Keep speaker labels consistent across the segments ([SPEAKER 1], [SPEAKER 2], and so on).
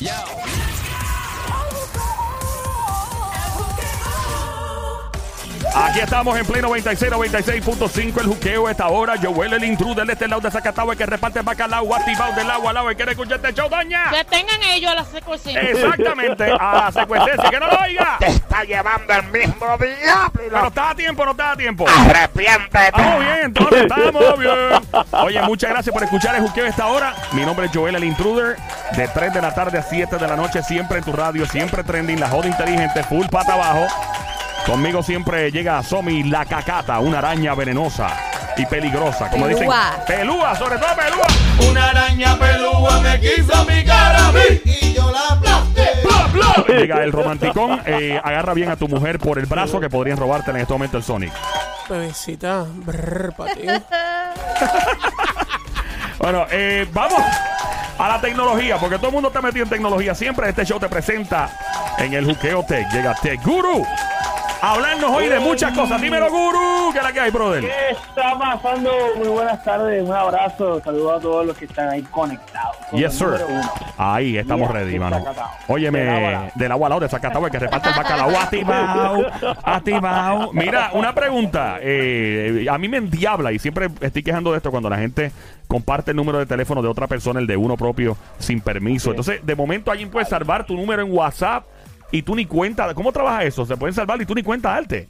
[SPEAKER 1] Yo. Aquí estamos en pleno 96, 96.5 el juqueo esta hora. Joel el intruder de este lado de Zacatau el que reparte el bacalao activado del agua al lado y quiere escuchar este show, doña.
[SPEAKER 2] Que tengan ellos a la secuencia.
[SPEAKER 1] Exactamente, a la secuencia, que no lo oiga.
[SPEAKER 3] Te está llevando el mismo diablo.
[SPEAKER 1] Pero está a tiempo, no está a tiempo.
[SPEAKER 3] Arrepiéntete.
[SPEAKER 1] Estamos bien, entonces estamos bien. Oye, muchas gracias por escuchar el juqueo esta hora. Mi nombre es Joel el Intruder. De 3 de la tarde a 7 de la noche, siempre en tu radio, siempre trending, la joda inteligente, full pata abajo. Conmigo siempre llega Somi la cacata, una araña venenosa y peligrosa. Como dicen.
[SPEAKER 2] Pelúa.
[SPEAKER 1] Pelúa, sobre todo pelúa.
[SPEAKER 4] Una araña pelúa me quiso mi cara a mí y yo la aplasté.
[SPEAKER 1] Llega el romanticón, eh, agarra bien a tu mujer por el brazo que podrían robarte en este momento el Sonic.
[SPEAKER 5] Bebecita, brr, para ti.
[SPEAKER 1] Bueno, eh, vamos a la tecnología, porque todo el mundo está metido en tecnología. Siempre este show te presenta en el Juqueo Tech. Llega Tech Guru. Hablarnos hoy de muchas cosas. Dímelo, Guru. ¿Qué es la que hay, brother?
[SPEAKER 6] ¿Qué está pasando? Muy buenas tardes, un abrazo, saludos a todos los que están ahí conectados. Con
[SPEAKER 1] Yes, sir. Ahí estamos
[SPEAKER 6] Mira,
[SPEAKER 1] ready, mano. Óyeme, del agua al lado de Zacatau, el que reparte el bacalao. Activado, activado. Mira, una pregunta. eh, a mí me endiabla y siempre estoy quejando de esto cuando la gente comparte el número de teléfono de otra persona, el de uno propio, sin permiso. Entonces, de momento alguien puede salvar tu número en WhatsApp y tú ni cuenta. ¿Cómo trabaja eso? Se pueden salvar y tú ni cuenta darte.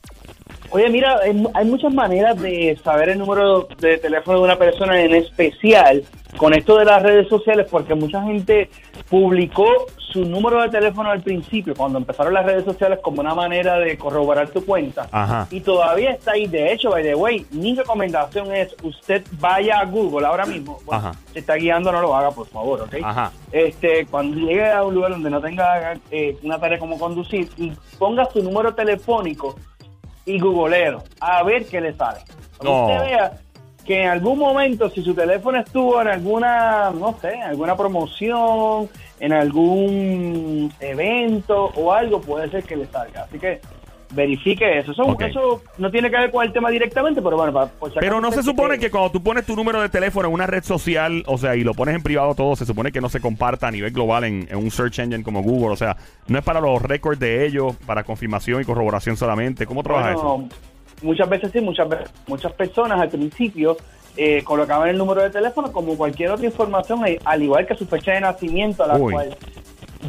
[SPEAKER 6] Oye, mira, hay, mu- hay muchas maneras de saber el número de teléfono de una persona en especial con esto de las redes sociales, porque mucha gente publicó su número de teléfono al principio, cuando empezaron las redes sociales, como una manera de corroborar tu cuenta.
[SPEAKER 1] Ajá.
[SPEAKER 6] Y todavía está ahí. De hecho, by the way, mi recomendación es usted vaya a Google ahora mismo. Bueno. Si está guiando, no lo haga, por favor, ¿ok?
[SPEAKER 1] Ajá.
[SPEAKER 6] Este, cuando llegue a un lugar donde no tenga eh, una tarea como conducir y ponga su número telefónico y googleo a ver qué le sale.
[SPEAKER 1] No.
[SPEAKER 6] usted vea que en algún momento, si su teléfono estuvo en alguna, no sé, alguna promoción, en algún evento o algo, puede ser que le salga. Así que verifique eso. Eso, no tiene que ver con el tema directamente, pero bueno, para, por si
[SPEAKER 1] Pero no se supone que cuando tú pones tu número de teléfono en una red social, o sea, y lo pones en privado todo, se supone que no se comparta a nivel global en, en un search engine como Google. O sea, no es para los récords de ellos, para confirmación y corroboración solamente. ¿Cómo trabaja eso?
[SPEAKER 6] Muchas veces sí, muchas muchas personas al principio eh, colocaban el número de teléfono como cualquier otra información, al igual que su fecha de nacimiento, a la
[SPEAKER 1] Uy.
[SPEAKER 6] cual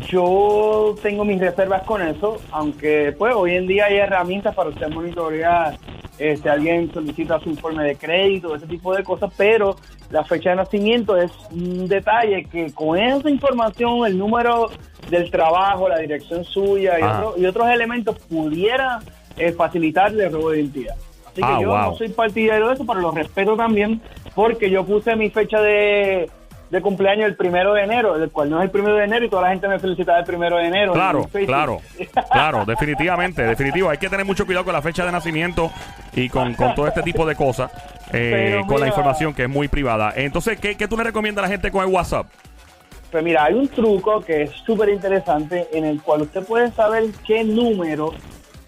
[SPEAKER 6] yo tengo mis reservas con eso, aunque pues hoy en día hay herramientas para usted monitorear eh, si alguien solicita su informe de crédito, ese tipo de cosas, pero la fecha de nacimiento es un detalle que con esa información, el número del trabajo, la dirección suya y,
[SPEAKER 1] Ajá.
[SPEAKER 6] otro- y otros elementos pudiera eh, facilitarle el robo de identidad. Así que
[SPEAKER 1] Ah,
[SPEAKER 6] yo
[SPEAKER 1] wow.
[SPEAKER 6] no soy partidario de eso, pero lo respeto también porque yo puse mi fecha de, de cumpleaños el primero de enero, el cual no es el primero de enero y toda la gente me felicita el primero de enero. en
[SPEAKER 1] Claro, claro, claro, definitivamente, definitivo. Hay que tener mucho cuidado con la fecha de nacimiento y con, con todo este tipo de cosas, eh, con la información que es muy privada. Entonces, ¿qué, qué tú le recomiendas a la gente con el WhatsApp?
[SPEAKER 6] Pues mira, hay un truco que es súper interesante en el cual usted puede saber qué número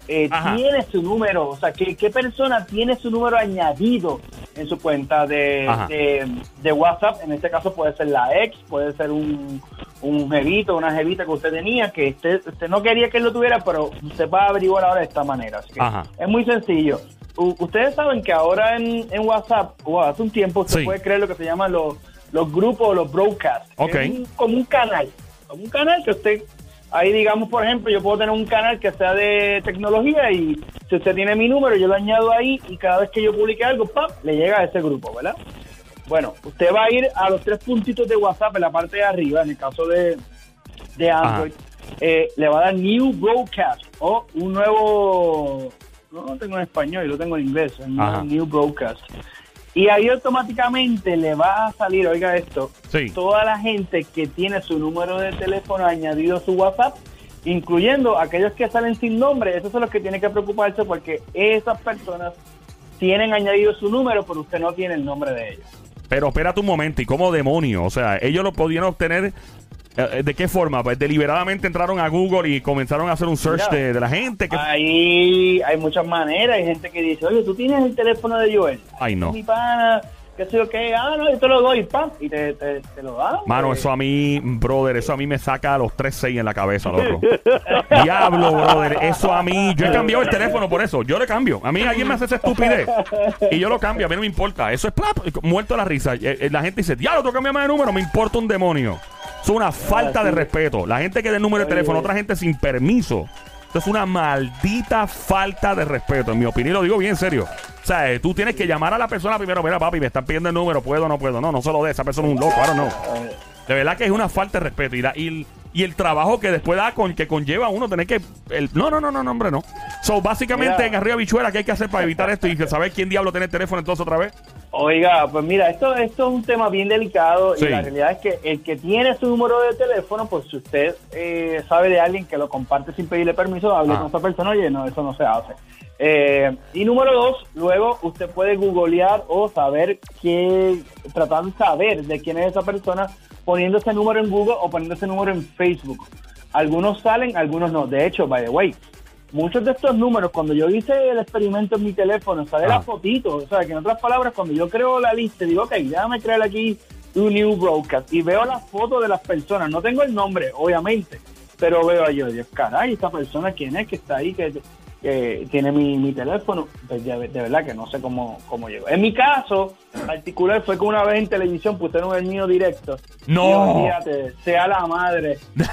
[SPEAKER 6] eh, tiene su número, o sea, qué, qué persona tiene su número añadido en su cuenta de, de, de WhatsApp. En este caso puede ser la ex, puede ser un, un jevito, una jevita que usted tenía, que usted, usted no quería que él lo tuviera, pero usted va a averiguar ahora de esta manera. Así que es muy sencillo. U- ustedes saben que ahora en, en WhatsApp, o hace un tiempo, usted
[SPEAKER 1] Sí.
[SPEAKER 6] puede crear lo que se llaman los, los grupos o los broadcasts. que
[SPEAKER 1] Ok.
[SPEAKER 6] es un- como un canal. Como un canal que usted, ahí digamos, por ejemplo, yo puedo tener un canal que sea de tecnología y si usted tiene mi número, yo lo añado ahí y cada vez que yo publique algo, ¡pap! le llega a ese grupo, ¿verdad? Bueno, usted va a ir a los tres puntitos de WhatsApp en la parte de arriba, en el caso de, de Android, eh, le va a dar New Broadcast o un nuevo, no lo tengo en español, yo lo tengo en inglés. New Broadcast. Y ahí automáticamente le va a salir, oiga esto,
[SPEAKER 1] Sí.
[SPEAKER 6] toda la gente que tiene su número de teléfono añadido a su WhatsApp, incluyendo aquellos que salen sin nombre, esos son los que tienen que preocuparse porque esas personas tienen añadido su número, pero usted no tiene el nombre de ellos.
[SPEAKER 1] Pero espérate un momento, ¿y cómo demonio? O sea, ellos lo podían obtener. Eh, ¿De qué forma? Pues deliberadamente entraron a Google y comenzaron a hacer un search de, de la gente. Que...
[SPEAKER 6] Ahí hay muchas maneras, hay gente que dice, oye, tú tienes el teléfono de Joel.
[SPEAKER 1] Ay, no.
[SPEAKER 6] Mi pana, qué sé yo qué, ah, no, yo te lo doy, pam, y te, te, te lo dan.
[SPEAKER 1] Mano,
[SPEAKER 6] eh.
[SPEAKER 1] eso a mí, brother, eso a mí me saca los 3-6 en la cabeza, loco. Diablo, brother, eso a mí, yo he cambiado el teléfono por eso, yo le cambio. A mí alguien me hace esa estupidez y yo lo cambio, a mí no me importa. Eso es plap, muerto la risa. Eh, eh, La gente dice, diablo, tú cambias de número, me importa un demonio. Eso es una falta de respeto. La gente que da el número de teléfono a otra gente sin permiso. Esto es una maldita falta de respeto. En mi opinión, lo digo bien serio. O sea, eh, tú tienes que llamar a la persona primero. Mira, papi, me están pidiendo el número. ¿Puedo o no puedo? No, no se lo dé. Esa persona es un loco. Ahora no. De verdad que es una falta de respeto. Y, la- y, el- y el trabajo que después da con que conlleva a uno tener que. El, no, no, no, no, no, hombre, no. So, básicamente
[SPEAKER 6] Mira.
[SPEAKER 1] en arriba bichuela, ¿qué hay que hacer para evitar esto? Y saber quién diablo tiene el teléfono entonces otra vez.
[SPEAKER 6] Oiga, pues mira, esto, esto es un tema bien delicado
[SPEAKER 1] Sí.
[SPEAKER 6] y la realidad es que el que tiene su número de teléfono, pues si usted eh, sabe de alguien que lo comparte sin pedirle permiso, hable
[SPEAKER 1] Ah.
[SPEAKER 6] con esa persona, oye, no, eso no se hace. Eh, y número dos, luego usted puede googlear o saber qué, tratar de saber de quién es esa persona poniendo ese número en Google o poniendo ese número en Facebook. Algunos salen, algunos no. De hecho, by the way, muchos de estos números, cuando yo hice el experimento en mi teléfono, sale
[SPEAKER 1] Ah.
[SPEAKER 6] la fotito. O sea, que en otras palabras, cuando yo creo la lista, digo, ok, déjame crear aquí un new broadcast y veo las fotos de las personas. No tengo el nombre, obviamente, pero veo yo, Dios, caray, esta persona, ¿quién es que está ahí? Que, que tiene mi, mi teléfono, pues de, de verdad que no sé cómo, cómo llegó. En mi caso particular fue que una vez en televisión pusieron el mío directo.
[SPEAKER 1] No.
[SPEAKER 6] Sea la madre. Yo-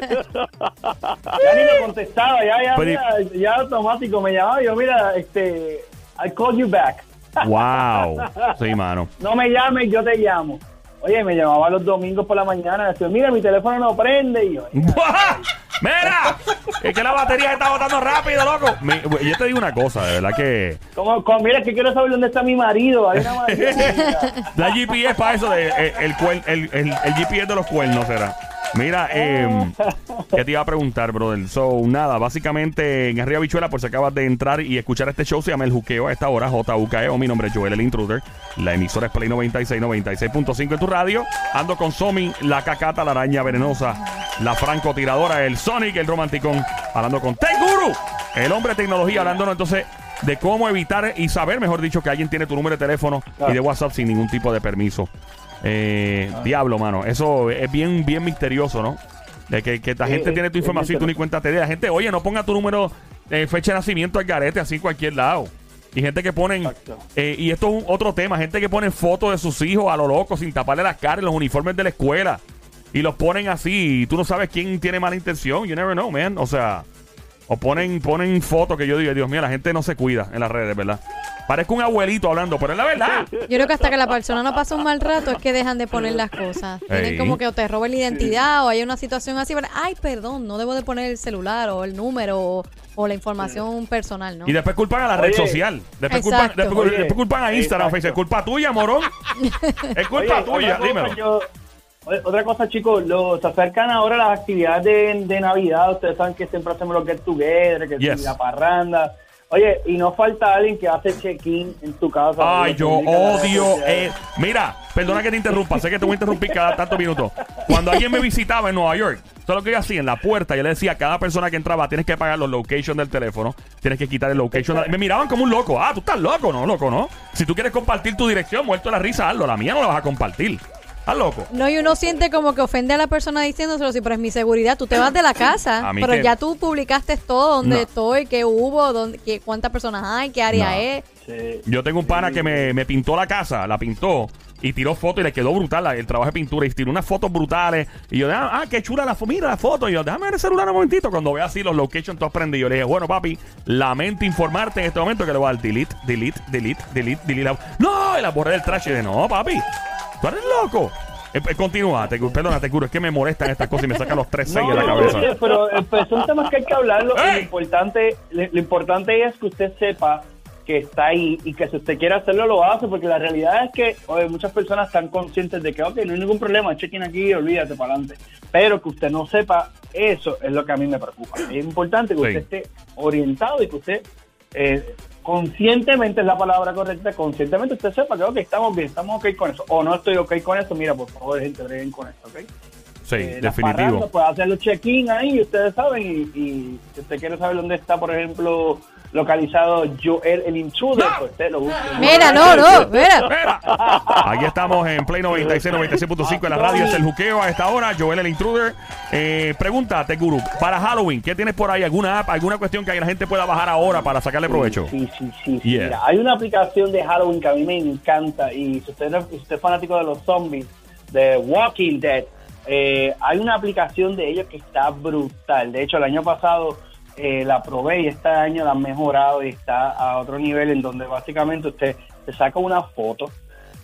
[SPEAKER 6] yo- ya ni me contestaba, ya, ya, mira, ya automático me llamaba. Yo, mira, este, I call you back.
[SPEAKER 1] Wow. Sí, mano.
[SPEAKER 6] No me llames, yo te llamo. Oye, me llamaba los domingos por la mañana, decía, mira, mi teléfono no prende. Y yo,
[SPEAKER 1] ¡Mira! Es que la batería se está botando rápido, loco. Mi- yo te digo una cosa, de verdad que.
[SPEAKER 6] ¿cómo, cómo? mira, que quiero saber dónde está mi marido. Hay una marido.
[SPEAKER 1] La GPS para eso, de, eh, el, cuer- el, el- el GPS de los cuernos será. Mira, eh, ¿qué te iba a preguntar, brother? So, nada, básicamente en Arriba Bichuela, por si acabas de entrar y escuchar este show, se llama El Juqueo a esta hora, JUKEO. Mi nombre es Joel, el intruder. La emisora es Play 96, 96.5 en tu radio. Ando con Somi, la cacata, la araña venenosa, la francotiradora, el Sonic, el romanticón. Hablando con Tech Guru, el hombre de tecnología, hablándonos entonces de cómo evitar y saber, mejor dicho, que alguien tiene tu número de teléfono y de WhatsApp sin ningún tipo de permiso. Eh, Diablo, mano. Eso es bien, bien misterioso, ¿no? De que, que la gente tiene tu información y tú ni cuenta te da. La gente, oye, no ponga tu número, eh, fecha de nacimiento al garete así en cualquier lado. Y gente que ponen, eh, y esto es un- otro tema, gente que pone fotos de sus hijos a lo loco sin taparle las caras en los uniformes de la escuela. Y los ponen así, y tú no sabes quién tiene mala intención. You never know, man. O sea, o ponen, ponen fotos que yo digo, Dios mío, la gente no se cuida en las redes, ¿verdad? Parezco un abuelito hablando, pero es la verdad.
[SPEAKER 7] Yo creo que hasta que la persona no pasa un mal rato es que dejan de poner las cosas. Tienen
[SPEAKER 1] Ey.
[SPEAKER 7] como que o te roben la identidad o hay una situación así. pero, Ay, perdón, no debo de poner el celular o el número o, o la información personal, ¿no?
[SPEAKER 1] Y después culpan a la red
[SPEAKER 6] Oye.
[SPEAKER 1] social. Después culpan,
[SPEAKER 7] Exacto.
[SPEAKER 1] después,
[SPEAKER 6] Oye.
[SPEAKER 1] después culpan a Instagram,
[SPEAKER 6] Exacto.
[SPEAKER 1] Facebook. Es culpa tuya, morón. es culpa
[SPEAKER 6] Oye,
[SPEAKER 1] tuya,
[SPEAKER 6] otra cosa,
[SPEAKER 1] dímelo.
[SPEAKER 6] yo- otra cosa, chicos, lo, se acercan ahora las actividades de, de Navidad. Ustedes saben que siempre hacemos los get together, que
[SPEAKER 1] Yes.
[SPEAKER 6] la parranda. Oye, y no falta alguien que hace check-in en tu casa.
[SPEAKER 1] Ay, yo odio. eh, mira, perdona que te interrumpa. Sé que te voy a interrumpir cada tantos minutos. Cuando alguien me visitaba en Nueva York, todo lo que yo hacía en la puerta, yo le decía a cada persona que entraba: tienes que pagar los location del teléfono, tienes que quitar el location. Me miraban como un loco. Ah, tú estás loco, no, loco, no. Si tú quieres compartir tu dirección, muerto la risa, hazlo. La mía no la vas a compartir. ¿Estás loco?
[SPEAKER 7] No, y uno siente como que ofende a la persona diciéndoselo, sí, pero es mi seguridad. Tú te vas de la casa,
[SPEAKER 1] A mí
[SPEAKER 7] pero
[SPEAKER 1] que-
[SPEAKER 7] ya tú publicaste todo, dónde
[SPEAKER 1] No.
[SPEAKER 7] estoy, qué hubo, dónde, qué, cuántas personas hay, qué área
[SPEAKER 1] No.
[SPEAKER 7] es.
[SPEAKER 6] Sí.
[SPEAKER 1] Yo tengo un pana que me, me pintó la casa, la pintó y tiró fotos y le quedó brutal la- el trabajo de pintura y tiró unas fotos brutales. Y yo, ah, ah, qué chula la foto, mira la foto. Y yo, déjame ver el celular un momentito. Cuando ve así los locations todos prendidos, yo le dije, bueno, papi, lamento informarte en este momento que le voy a dar delete, delete, delete, delete, delete. la- No, y la borré del trash. Y dije, no, papi, tú eres loco. Eh, eh, continúa, te, perdona, te juro, es que me molestan estas cosas y me sacan los tres seis de la cabeza.
[SPEAKER 6] oye, pero, eh, pues, son temas que hay que hablarlo. y
[SPEAKER 1] ¡Ey!
[SPEAKER 6] Lo importante, lo, lo importante es que usted sepa que está ahí y que si usted quiere hacerlo, lo hace, porque la realidad es que oye, muchas personas están conscientes de que, ok, no hay ningún problema, chequen aquí, olvídate para adelante. Pero que usted no sepa, eso es lo que a mí me preocupa. Es importante que
[SPEAKER 1] Sí.
[SPEAKER 6] usted esté orientado y que usted, eh, conscientemente es la palabra correcta, conscientemente usted sepa que, ok, estamos bien, estamos ok con eso, o no estoy ok con eso, mira, por favor, gente, breguen con esto, ok.
[SPEAKER 1] Sí,
[SPEAKER 6] eh, las
[SPEAKER 1] definitivo.
[SPEAKER 6] parrandas, puede hacer los check-in ahí, ustedes saben, y, y si usted quiere saber dónde está, por ejemplo, localizado Joel el Intruder, pues usted lo busca.
[SPEAKER 7] Mira, no, no, mira.
[SPEAKER 1] Mira. Aquí estamos en Play 96, 96.5 en la radio. Es el juqueo a esta hora. Joel el intruder. Eh, pregúntate, Guru. Para Halloween, ¿qué tienes por ahí? ¿Alguna app, alguna cuestión que la gente pueda bajar ahora para sacarle provecho?
[SPEAKER 6] Sí, sí, sí. sí.
[SPEAKER 1] Yeah.
[SPEAKER 6] Mira, hay una aplicación de Halloween que a mí me encanta y si usted, no- si usted es fanático de los zombies, de Walking Dead, eh, hay una aplicación de ellos que está brutal. De hecho, el año pasado eh, la probé y este año la han mejorado y está a otro nivel en donde básicamente usted se saca una foto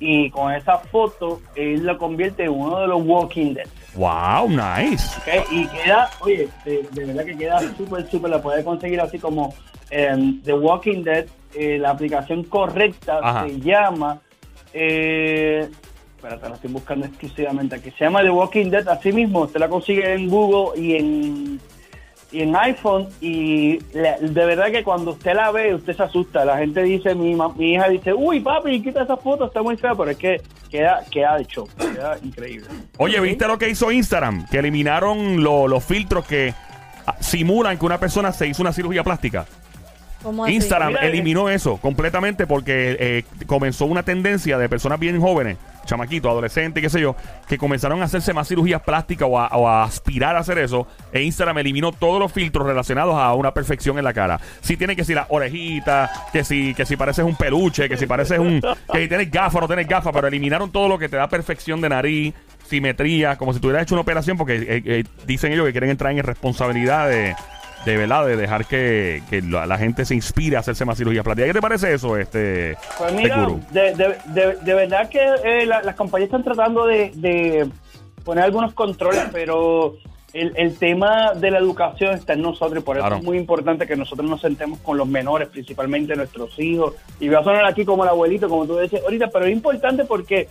[SPEAKER 6] y con esa foto él lo convierte en uno de los Walking Dead.
[SPEAKER 1] Wow, nice.
[SPEAKER 6] Y queda, oye, de, de verdad que queda súper, súper, la puede conseguir así como em, The Walking Dead, eh, la aplicación correcta
[SPEAKER 1] Ajá.
[SPEAKER 6] se llama, eh, espérate, la estoy buscando exclusivamente aquí, se llama The Walking Dead, así mismo, usted la consigue en Google y en y en iPhone. Y la- de verdad que cuando usted la ve usted se asusta. La gente dice mi, ma- mi hija dice uy papi quita esa foto está muy fea pero es que queda queda de show queda increíble.
[SPEAKER 1] Oye, ¿viste lo que hizo Instagram? Que eliminaron lo- los filtros que ah, simulan que una persona se hizo una cirugía plástica. Instagram
[SPEAKER 6] Mira,
[SPEAKER 1] eliminó eso completamente porque eh, comenzó una tendencia de personas bien jóvenes, chamaquitos, adolescentes, qué sé yo, que comenzaron a hacerse más cirugías plásticas o a, o a aspirar a hacer eso. E Instagram eliminó todos los filtros relacionados a una perfección en la cara. Si tiene que si la orejita, que si, que si pareces un peluche, que si pareces un. que si tienes gafas no tienes gafas, pero eliminaron todo lo que te da perfección de nariz. Simetría, como si tuvieras hecho una operación, porque eh, eh, dicen ellos que quieren entrar en responsabilidad de, de verdad, de dejar que, que la, la gente se inspire a hacerse más cirugías plásticas. ¿Qué te parece eso, este
[SPEAKER 6] Pues mira, de, de, de, de verdad que eh, la- las compañías están tratando de, de poner algunos controles, pero el, el tema de la educación está en nosotros y por eso
[SPEAKER 1] Claro.
[SPEAKER 6] es muy importante que nosotros nos sentemos con los menores, principalmente nuestros hijos. Y voy a sonar aquí como el abuelito, como tú dices ahorita, pero es importante porque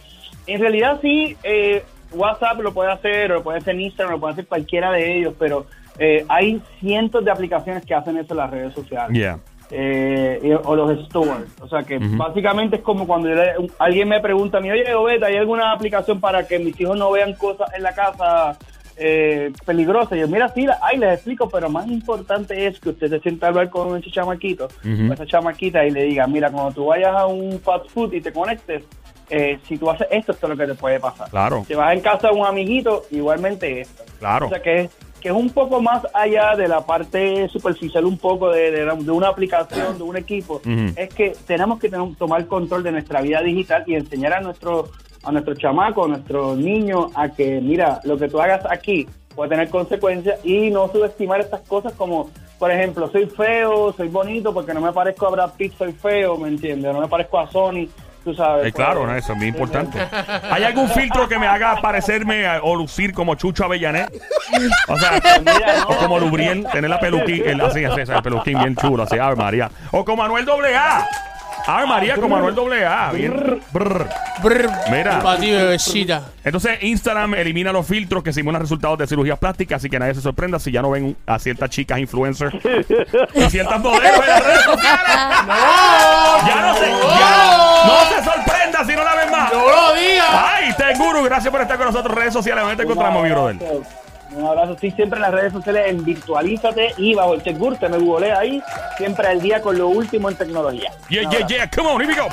[SPEAKER 6] en realidad sí, eh, WhatsApp lo puede hacer, o lo puede hacer Instagram, lo puede hacer cualquiera de ellos, pero eh, hay cientos de aplicaciones que hacen eso en las redes sociales
[SPEAKER 1] Yeah.
[SPEAKER 6] eh, o los stores. O sea que básicamente es como cuando le- alguien me pregunta a mí, oye, Obed, ¿hay alguna aplicación para que mis hijos no vean cosas en la casa eh, peligrosas? Y yo, mira, sí, la- ay, les explico, pero más importante es que usted se sienta a hablar con ese chamaquito, o esa chamaquita y le diga, mira, cuando tú vayas a un fast food y te conectes, eh, si tú haces esto, esto es lo que te puede pasar.
[SPEAKER 1] Claro.
[SPEAKER 6] Si vas en casa de un amiguito, igualmente esto.
[SPEAKER 1] Claro.
[SPEAKER 6] O sea que es, que es un poco más allá de la parte superficial, un poco de, de, una aplicación, de un equipo. Es que tenemos que tener- tomar control de nuestra vida digital y enseñar a nuestro a nuestro chamaco, a nuestro niño, a que, mira, lo que tú hagas aquí puede tener consecuencias y no subestimar estas cosas como, por ejemplo, soy feo, soy bonito porque no me parezco a Brad Pitt, soy feo, ¿me entiendes? No me parezco a Sony, tú sabes.
[SPEAKER 1] Eh, claro,
[SPEAKER 6] pues,
[SPEAKER 1] no, eso es muy importante. ¿Hay algún filtro que me haga parecerme a- o lucir como Chucho Avellanet? O sea,
[SPEAKER 6] mira, no.
[SPEAKER 1] o como Lubrien, tener la peluquín, el, así, así, así, el peluquín bien chulo, así, Ave María. O como Manuel AA. Ave María, como Manuel AA. Bien. brr.
[SPEAKER 5] Brr,
[SPEAKER 1] Mira.
[SPEAKER 5] Para ti, bebecita.
[SPEAKER 1] Entonces, Instagram elimina los filtros que simulan resultados de cirugías plásticas, así que nadie se sorprenda si ya no ven a ciertas chicas influencers y ciertas modelos en las redes sociales. Ya no se, ya no se sorprenda si no la ven más.
[SPEAKER 5] ¡No lo digas!
[SPEAKER 1] Ay, Tenguru, gracias por estar con nosotros en redes sociales. ¿Dónde te encontramos, mi brother?
[SPEAKER 6] Un abrazo, estoy siempre en las redes sociales en Virtualízate y bajo el Tegur, te me googlea ahí, siempre al día con lo último en tecnología.
[SPEAKER 1] Yeah, yeah, yeah. Come on, here we go.